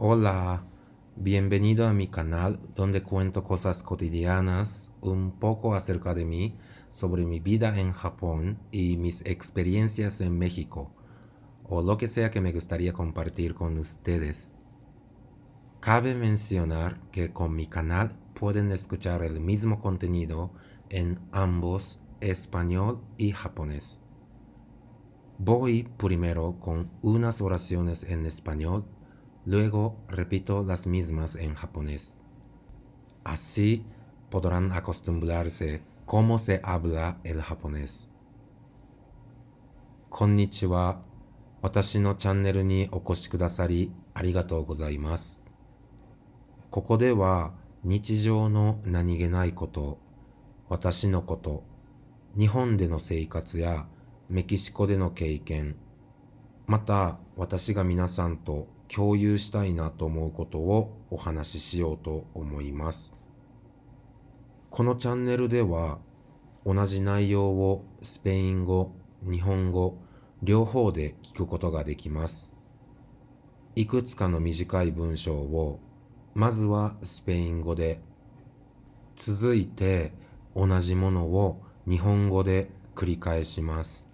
Hola, bienvenido a mi canal donde cuento cosas cotidianas, un poco acerca de mí, sobre mi vida en Japón y mis experiencias en México, o lo que sea que me gustaría compartir con ustedes. Cabe mencionar que con mi canal pueden escuchar el mismo contenido en ambos español y japonés. Voy primero con unas oraciones en español, luego repito las mismas en japonés. Así podrán acostumbrarse cómo se habla el japonés. こんにちは。私のチャンネルにお越しくださりありがとうございます。ここでは日常の何気ないこと、私のこと、日本での生活やメキシコでの経験、また私が皆さんと共有したいなと思うことをお話ししようと思います。このチャンネルでは同じ内容をスペイン語、日本語、両方で聞くことができます。いくつかの短い文章をまずはスペイン語で続いて同じものを日本語で繰り返します。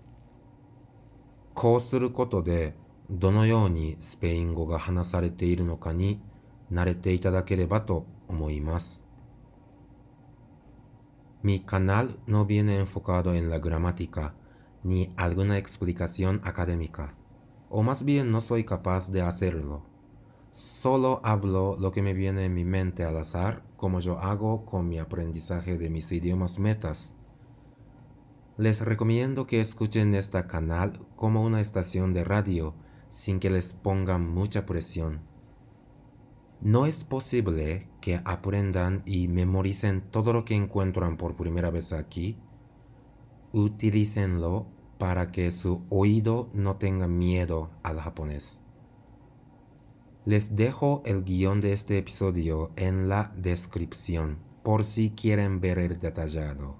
こうすることでどのようにスペイン語が話されているのかに慣れていただければと思います。Mi canal no viene enfocado en la gramática ni alguna explicación académica, o más bien no soy capaz de hacerlo. Solo hablo lo que me viene en mi mente al azar, como yo hago con mi aprendizaje de mis idiomas metas. Les recomiendo que escuchen este canal como una estación de radio, sin que les pongan mucha presión. No es posible que aprendan y memoricen todo lo que encuentran por primera vez aquí. Utilícenlo para que su oído no tenga miedo al japonés. Les dejo el guión de este episodio en la descripción por si quieren ver el detallado.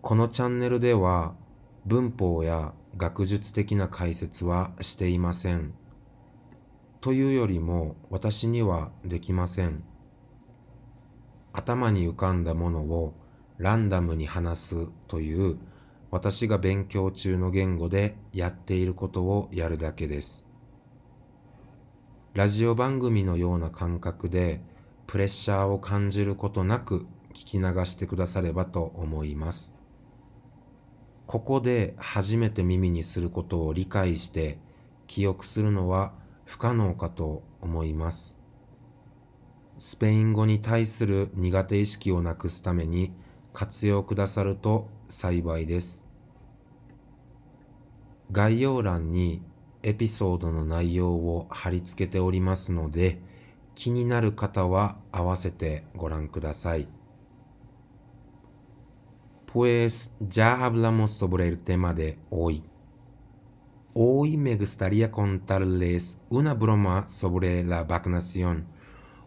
このチャンネルでは 文法や学術的な解説はしていません。というよりも私にはできません。頭に浮かんだものをランダムに話すという私が勉強中の言語でやっていることをやるだけです。ラジオ番組のような感覚でプレッシャーを感じることなく聞き流してくださればと思います。ここで初めて耳にすることを理解して記憶するのは不可能かと思います。スペイン語に対する苦手意識をなくすために活用くださると幸いです。概要欄にエピソードの内容を貼り付けておりますので、気になる方は合わせてご覧ください。Pues ya hablamos sobre el tema de hoy. Hoy me gustaría contarles una broma sobre la vacunación,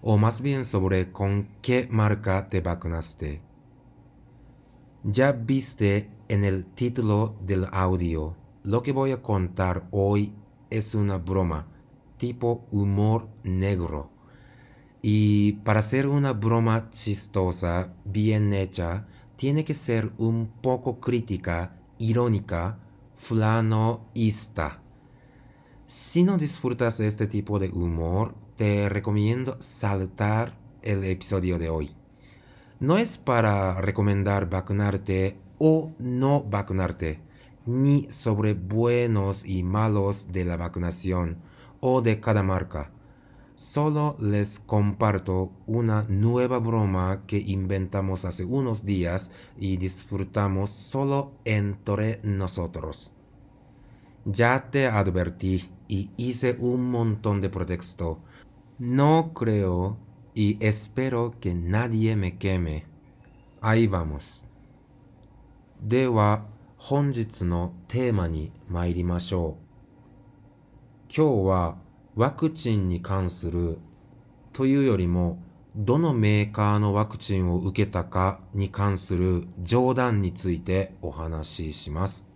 o más bien sobre con qué marca te vacunaste. Ya viste en el título del audio, lo que voy a contar hoy es una broma, tipo humor negro. Y para ser una broma chistosa, bien hecha, tiene que ser un poco crítica, irónica, flanoista. Si no disfrutas este tipo de humor, te recomiendo saltar el episodio de hoy. No es para recomendar vacunarte o no vacunarte ni sobre buenos y malos de la vacunación o de cada marca. Solo les comparto una nueva broma que inventamos hace unos días y disfrutamos solo entre nosotros. Ya te advertí y hice un montón de pretexto. No creo y espero que nadie me queme. Ahí vamos. では本日のテーマに参りましょう。今日は ワクチンに関するというよりもどのメーカーのワクチンを受けたかに関する冗談についてお話しします。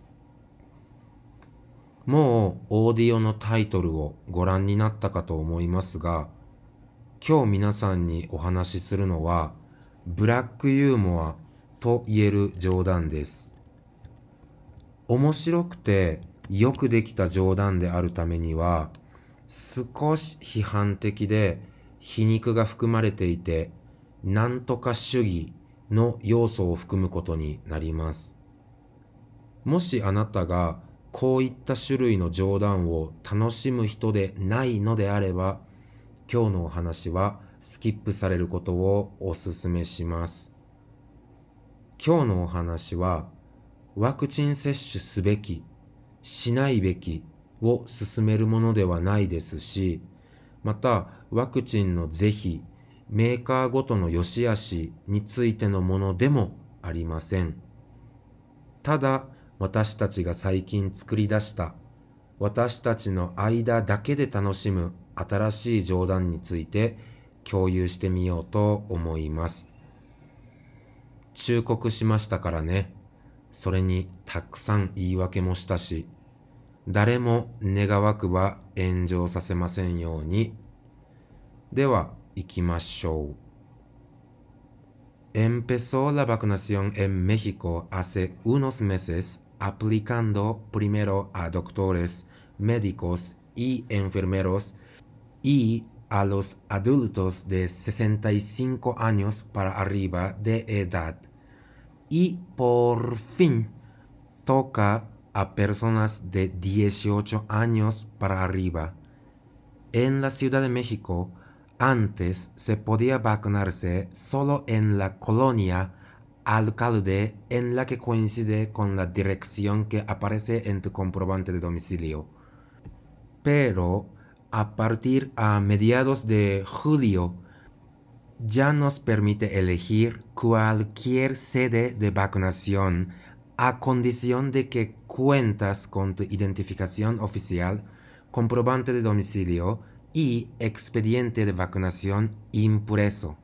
もうオーディオのタイトルをご覧になったかと思いますが、今日皆さんにお話しするのは、ブラックユーモアと言える冗談です。面白くてよくできた冗談であるためには、少し批判的で皮肉が含まれていて、なんとか主義の要素を含むことになります。もしあなたがこういった種類の冗談を楽しむ人でないのであれば、今日のお話はスキップされることをお勧めします。今日のお話は、ワクチン接種すべき、しないべきを進めるものではないですし、またワクチンの是非、メーカーごとの良し悪しについてのものでもありません。ただ、私たちが最近作り出した私たちの間だけで楽しむ新しい冗談について共有してみようと思います。忠告しましたからね。それにたくさん言い訳もしたし、誰も願わくば炎上させませんように。では、行きましょう。Empezó la vacunación en México hace unos meses aplicando primero a doctores, médicos y enfermeros y a los adultos de 65 años para arriba de edad. Y por fin toca a personas de 18 años para arriba. En la Ciudad de México, antes se podía vacunarse solo en la colonia alcalde en la que coincide con la dirección que aparece en tu comprobante de domicilio. Pero a partir a mediados de julio ya nos permite elegir cualquier sede de vacunación a condición de que cuentas con tu identificación oficial, comprobante de domicilio y expediente de vacunación impreso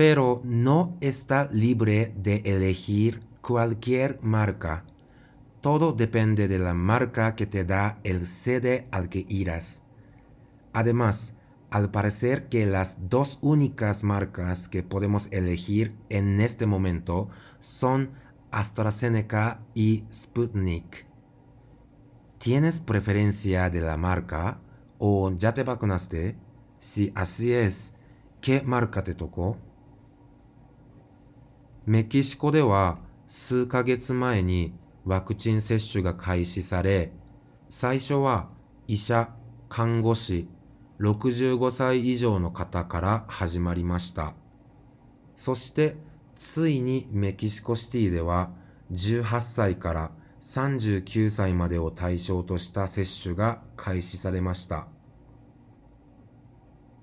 pero no está libre de elegir cualquier marca. Todo depende de la marca que te da el sede al que irás. Además, al parecer que las dos únicas marcas que podemos elegir en este momento son AstraZeneca y Sputnik. ¿Tienes preferencia de la marca o ya te vacunaste? Si así es, ¿qué marca te tocó? メキシコでは数ヶ月前にワクチン接種が開始され、最初は医者、看護師、65歳以上の方から始まりました。そしてついにメキシコシティでは18歳から39歳までを対象とした接種が開始されました。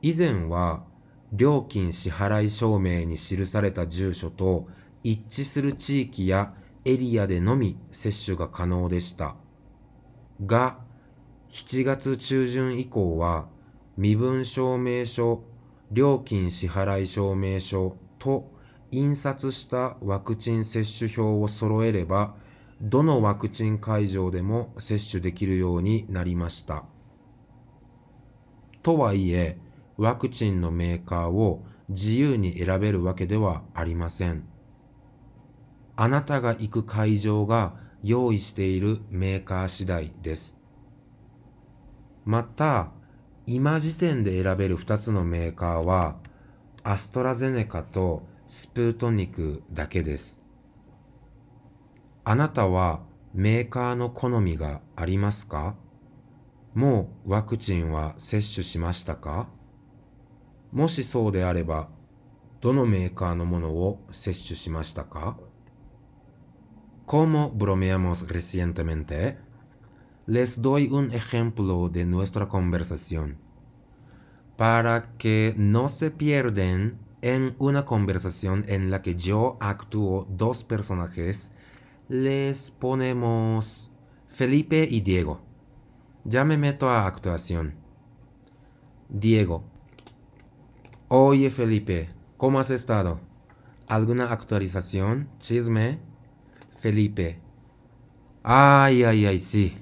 以前は料金支払い証明に記された住所と一致する地域やエリアでのみ接種が可能でした。が、7月中旬以降は身分証明書、料金支払い証明書と印刷したワクチン接種票を揃えれば、どのワクチン会場でも接種できるようになりました。とはいえ、ワクチンのメーカーを自由に選べるわけではありません。あなたが行く会場が用意しているメーカー次第です。また、今時点で選べる2つのメーカーは、アストラゼネカとスプートニクだけです。あなたはメーカーの好みがありますかもうワクチンは接種しましたかもしそうであれば、どのメーカーのものを接種しましたか Como bromeamos recientemente, les doy un ejemplo de nuestra conversación. Para que no se pierden en una conversación en la que yo actúo dos personajes, les ponemos Felipe y Diego. Ya me meto a actuación. Diego. Oye Felipe, ¿cómo has estado? ¿Alguna actualización? ¿Chisme? Felipe. Ay, ay, ay, sí.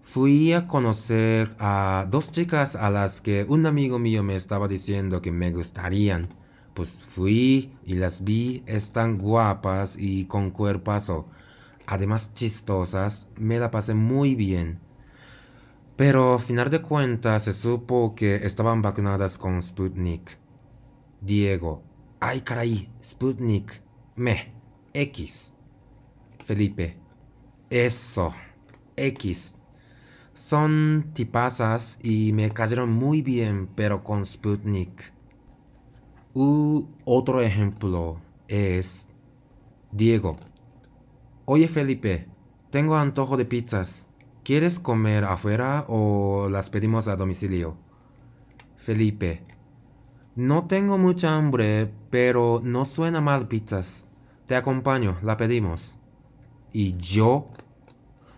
fui a conocer a dos chicas a las que un amigo mío me estaba diciendo que me gustarían. Pues fui y las vi, están guapas y con cuerpazo. Además chistosas, me la pasé muy bien. Pero, a final de cuentas, se supo que estaban vacunadas con Sputnik. Diego. Ay, caray, Sputnik. Me. X. Felipe. Eso. X. Son tipazas y me cayeron muy bien, pero con Sputnik. U otro ejemplo es Diego. Oye Felipe, tengo antojo de pizzas. ¿Quieres comer afuera o las pedimos a domicilio? Felipe. No tengo mucha hambre, pero no suena mal pizzas. Te acompaño, la pedimos. ¿Y yo?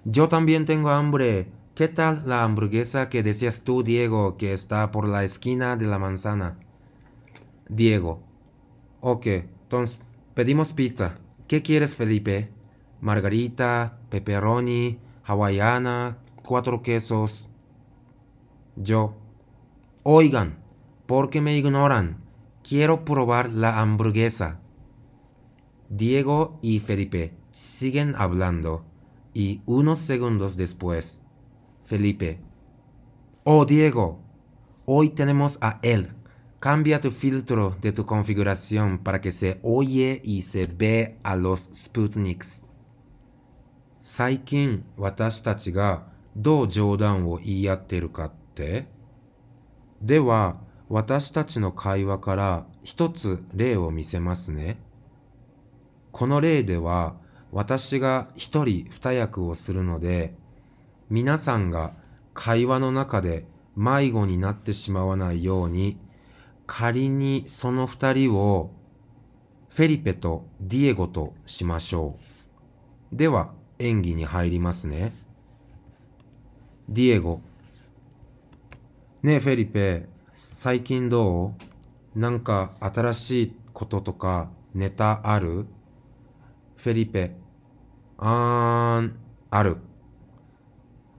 Yo también tengo hambre. ¿Qué tal la hamburguesa que decías tú, Diego, que está por la esquina de la manzana? Diego. Ok, entonces pedimos pizza. ¿Qué quieres, Felipe? Margarita, pepperoni, hawaiana, cuatro quesos. Yo. Oigan, ¿por qué me ignoran? Quiero probar la hamburguesa. Diego y Felipe siguen hablando y unos segundos después, Felipe. Oh, Diego, hoy tenemos a él. Cambia tu filtro de tu configuración para que se oye y se ve a los Sputniks. 最近私たちがどう冗談を言い合ってるかってでは私たちの会話から一つ例を見せますね。この例では私が一人二役をするので皆さんが会話の中で迷子になってしまわないように仮にその二人をフェリペとディエゴとしましょう。では演技に入りますね。ディエゴ。ねえフェリペ、最近どう？なんか新しいこととかネタある？フェリペ。あーん、ある。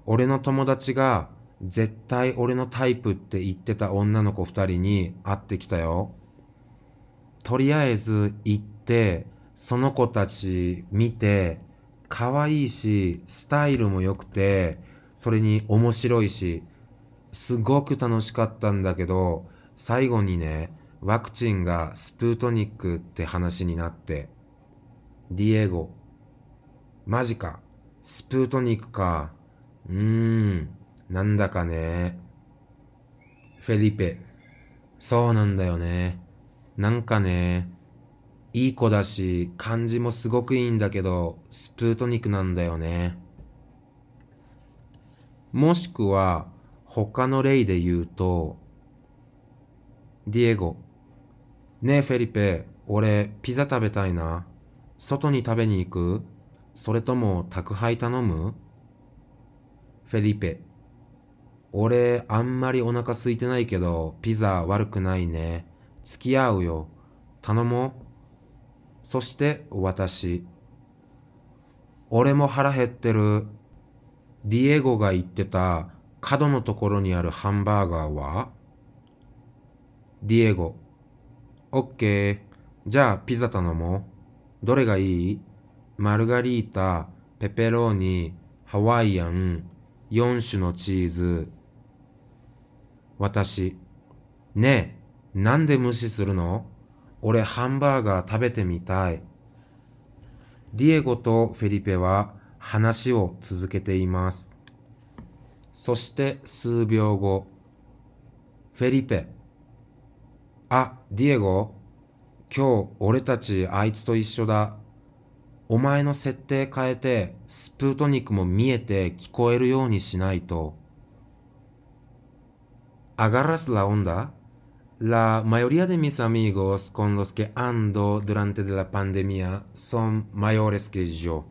俺の友達が絶対俺のタイプって言ってた女の子二人に会ってきたよ。とりあえず行って、その子たち見て、可愛いし、スタイルも良くて、それに面白いし、すごく楽しかったんだけど、最後にね、ワクチンがスプートニックって話になって、ディエゴ、マジか、スプートニックか、うーん、なんだかね。フェリペ、そうなんだよね。なんかね、いい子だし、感じもすごくいいんだけど、スプートニクなんだよね。もしくは、他の例で言うと、ディエゴ。ねえフェリペ、俺、ピザ食べたいな。外に食べに行く？それとも宅配頼む？フェリペ。俺、あんまりお腹空いてないけど、ピザ悪くないね。付き合うよ。頼もう。そして私。俺も腹減ってる。ディエゴが言ってた角のところにあるハンバーガーは？ディエゴ。オッケー。じゃあピザ頼もう。どれがいい？マルガリータ、ペペローニ、ハワイアン、4種のチーズ。私。ねえ、なんで無視するの？俺ハンバーガー食べてみたい。ディエゴとフェリペは話を続けています。そして数秒後、フェリペ。あ、ディエゴ今日俺たちあいつと一緒だ。お前の設定変えてスプートニクも見えて聞こえるようにしないと。¿Agarras la onda? La mayoría de mis amigos con los que ando durante la pandemia son mayores que yo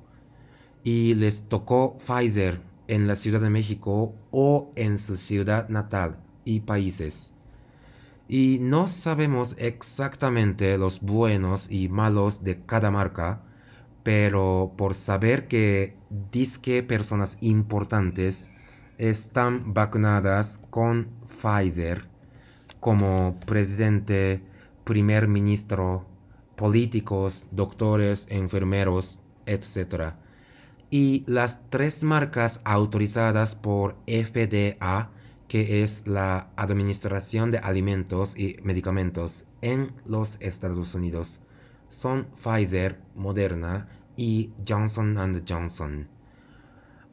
y les tocó Pfizer en la Ciudad de México o en su ciudad natal y países. Y no sabemos exactamente los buenos y malos de cada marca, pero por saber que disque personas importantes están vacunadas con Pfizer, como presidente, primer ministro, políticos, doctores, enfermeros, etc. Y las tres marcas autorizadas por FDA, que es la Administración de Alimentos y Medicamentos en los Estados Unidos, son Pfizer, Moderna y Johnson ⁇ Johnson.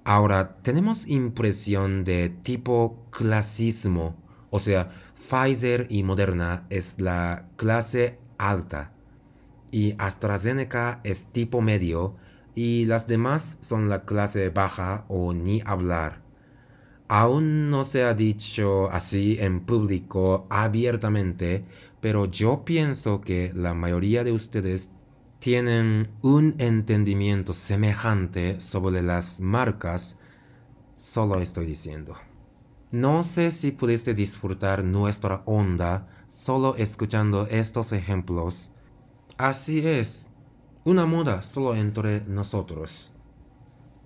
Ahora, tenemos impresión de tipo clasismo, o sea, Pfizer y Moderna es la clase alta y AstraZeneca es tipo medio y las demás son la clase baja o ni hablar. Aún no se ha dicho así en público abiertamente, pero yo pienso que la mayoría de ustedes tienen un entendimiento semejante sobre las marcas, solo estoy diciendo. No sé si pudiste disfrutar nuestra onda solo escuchando estos ejemplos. Así es, una moda solo entre nosotros.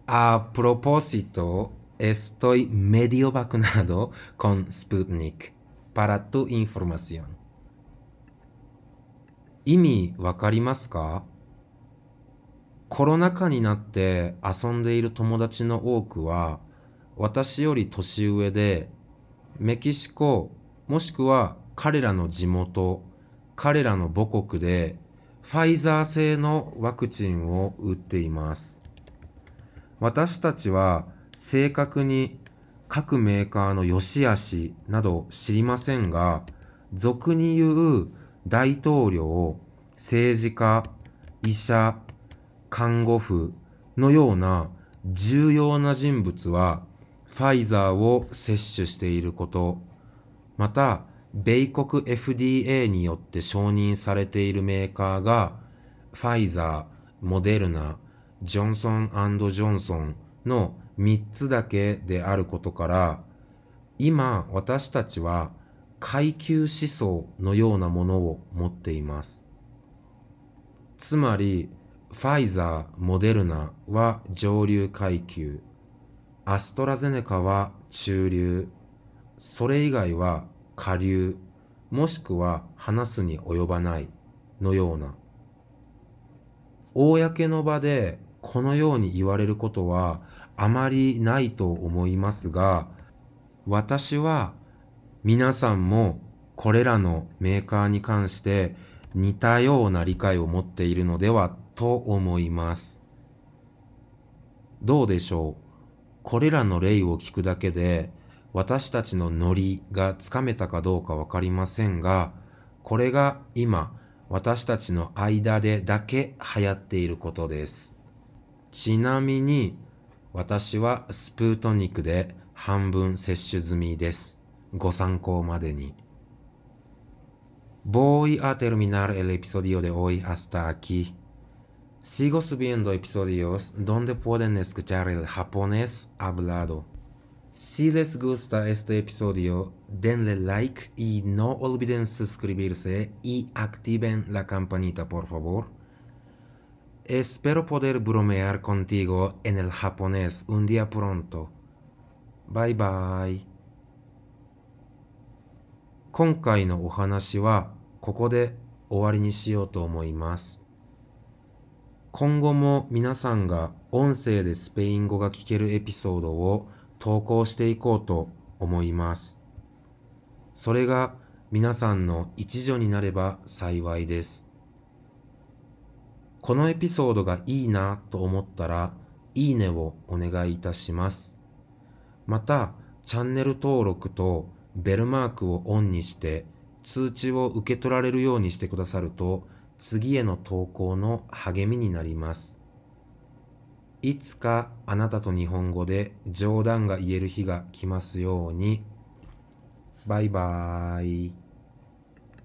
A propósito, estoy medio vacunado con Sputnik para tu información. 意味わかりますか？コロナ禍になって遊んでいる友達の多くは私より年上でメキシコもしくは彼らの地元彼らの母国でファイザー製のワクチンを打っています。私たちは正確に各メーカーの良し悪しなど知りませんが俗に言う大統領、政治家、医者、看護婦のような重要な人物はファイザーを接種していること、また、米国 FDA によって承認されているメーカーが、ファイザー、モデルナ、ジョンソンジョンソンの3つだけであることから、今私たちは階級思想のようなものを持っています。つまり、ファイザー、モデルナは上流階級、アストラゼネカは中流、それ以外は下流、もしくは話すに及ばないのような。公の場でこのように言われることはあまりないと思いますが、私は皆さんもこれらのメーカーに関して似たような理解を持っているのではと思います。どうでしょう？これらの例を聞くだけで私たちのノリがつかめたかどうかわかりませんが、これが今私たちの間でだけ流行っていることです。ちなみに私はスプートニクで半分接種済みです。ご参考までに。Voy a terminar el episodio de hoy hasta aquí. Sigo subiendo episodios donde pueden escuchar el japonés hablado. Si les gusta este episodio, denle like y no olviden suscribirse y activen la campanita por favor. Espero poder bromear contigo en el japonés un día pronto. Bye bye. 今回のお話はここで終わりにしようと思います。今後も皆さんが音声でスペイン語が聞けるエピソードを投稿していこうと思います。それが皆さんの一助になれば幸いです。このエピソードがいいなと思ったら、いいねをお願いいたします。また、チャンネル登録とベルマークをオンにして通知を受け取られるようにしてくださると次への投稿の励みになります。いつかあなたと日本語で冗談が言える日が来ますように。バイバーイ。